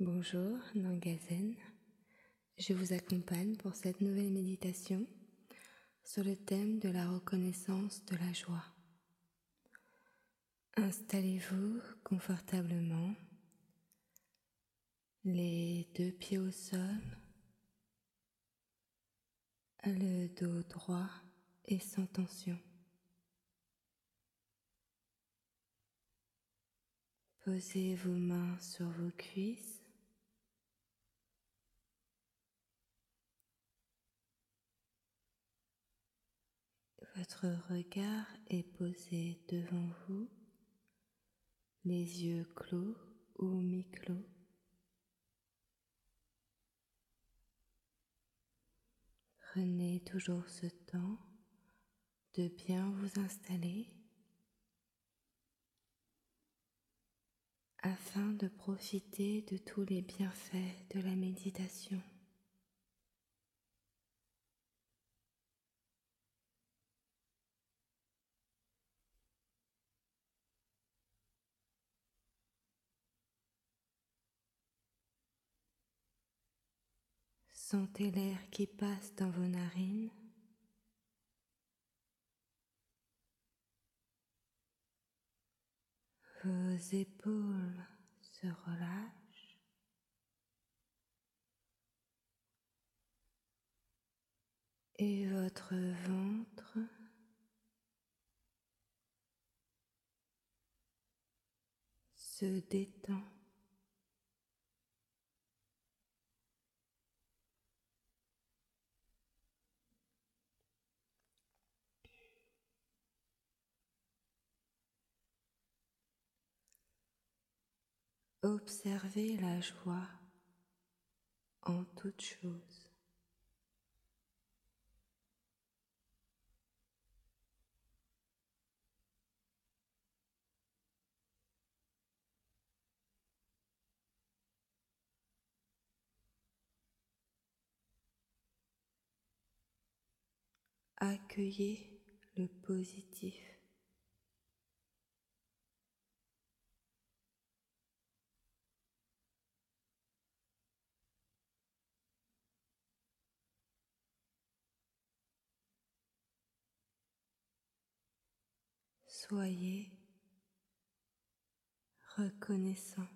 Bonjour, Nangazen. Je vous accompagne pour cette nouvelle méditation sur le thème de la reconnaissance de la joie. Installez-vous confortablement, les deux pieds au sol, le dos droit et sans tension. Posez vos mains sur vos cuisses Votre regard est posé devant vous, les yeux clos ou mi-clos. Prenez toujours ce temps de bien vous installer afin de profiter de tous les bienfaits de la méditation. Sentez l'air qui passe dans vos narines. Vos épaules se relâchent. Et votre ventre se détend. Observez la joie en toute chose. Accueillez le positif. Soyez reconnaissant.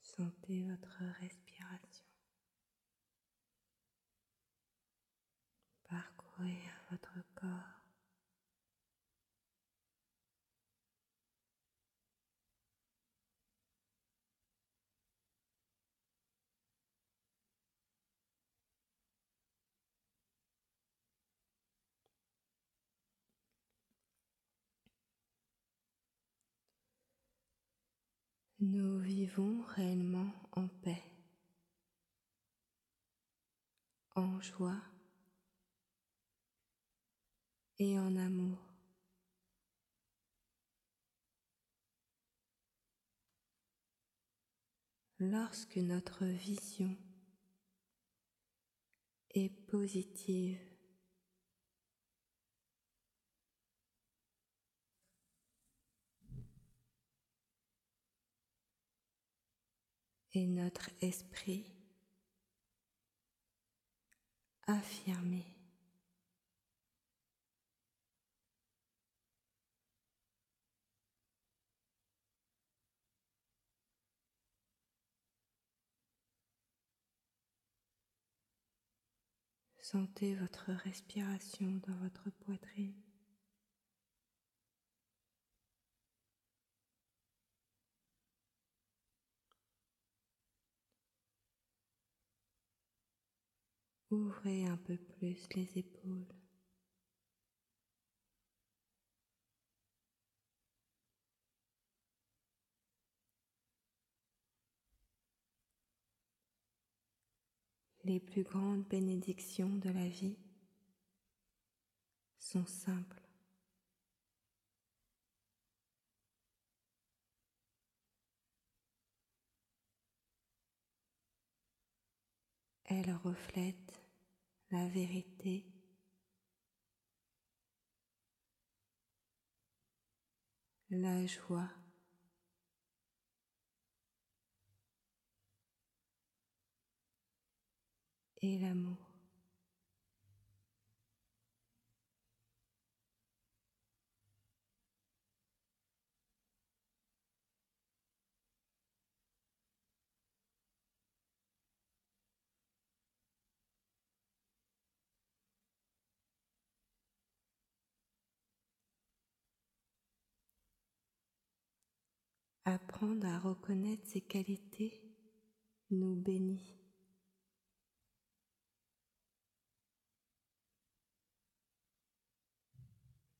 Sentez votre respiration. Parcourir votre corps. Nous vivons réellement en paix, en joie et en amour. Lorsque notre vision est positive, et notre esprit affirmé. Sentez votre respiration dans votre poitrine. Ouvrez un peu plus les épaules. Les plus grandes bénédictions de la vie sont simples. Elle reflète la vérité, la joie. et l'amour. Apprendre à reconnaître ses qualités nous bénit.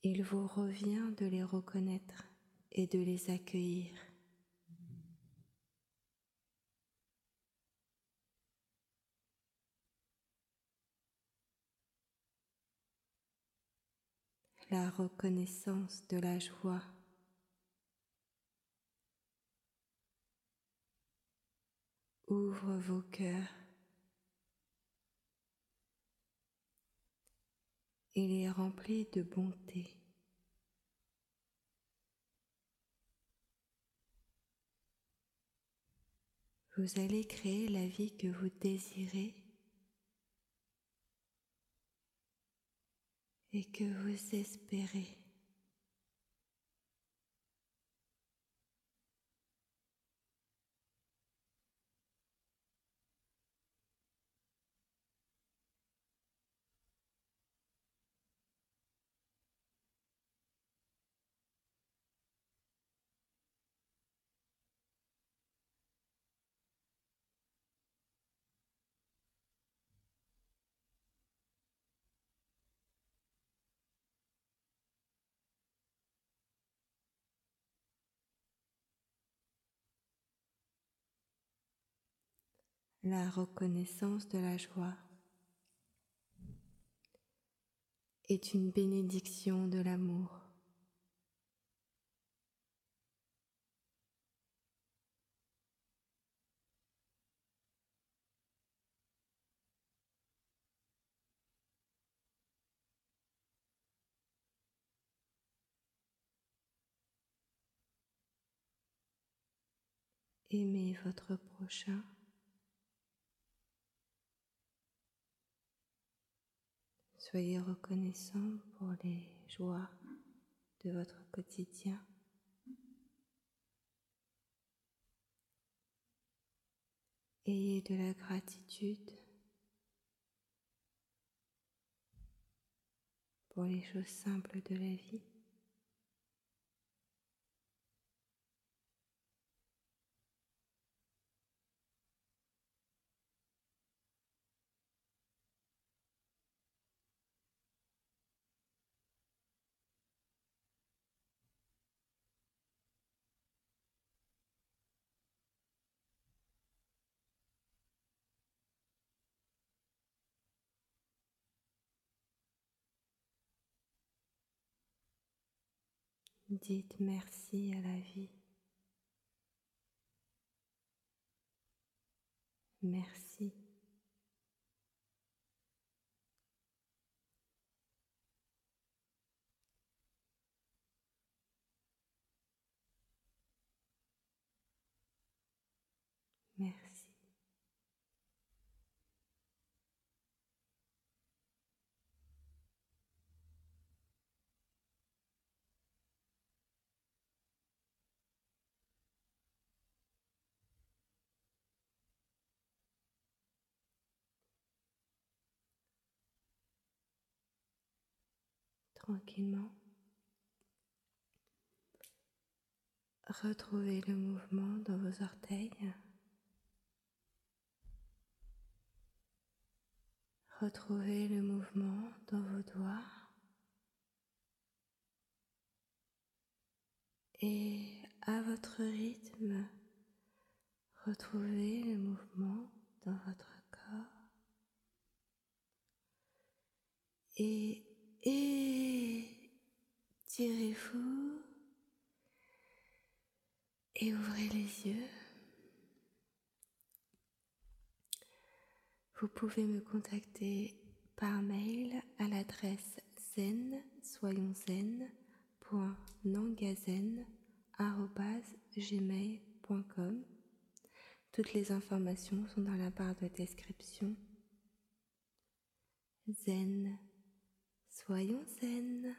Il vous revient de les reconnaître et de les accueillir. La reconnaissance de la joie ouvre vos cœurs et les remplit de bonté. Vous allez créer la vie que vous désirez et que vous espérez. La reconnaissance de la joie est une bénédiction de l'amour. Aimez votre prochain Soyez reconnaissant pour les joies de votre quotidien. Ayez de la gratitude pour les choses simples de la vie. Dites merci à la vie. Merci. Merci. Tranquillement. Retrouvez le mouvement dans vos orteils. Retrouvez le mouvement dans vos doigts. Et à votre rythme, retrouvez le mouvement dans votre corps. Et Étirez-vous et ouvrez les yeux. Vous pouvez me contacter par mail à l'adresse zen soyons zen Toutes les informations sont dans la barre de description. Zen, soyons zen.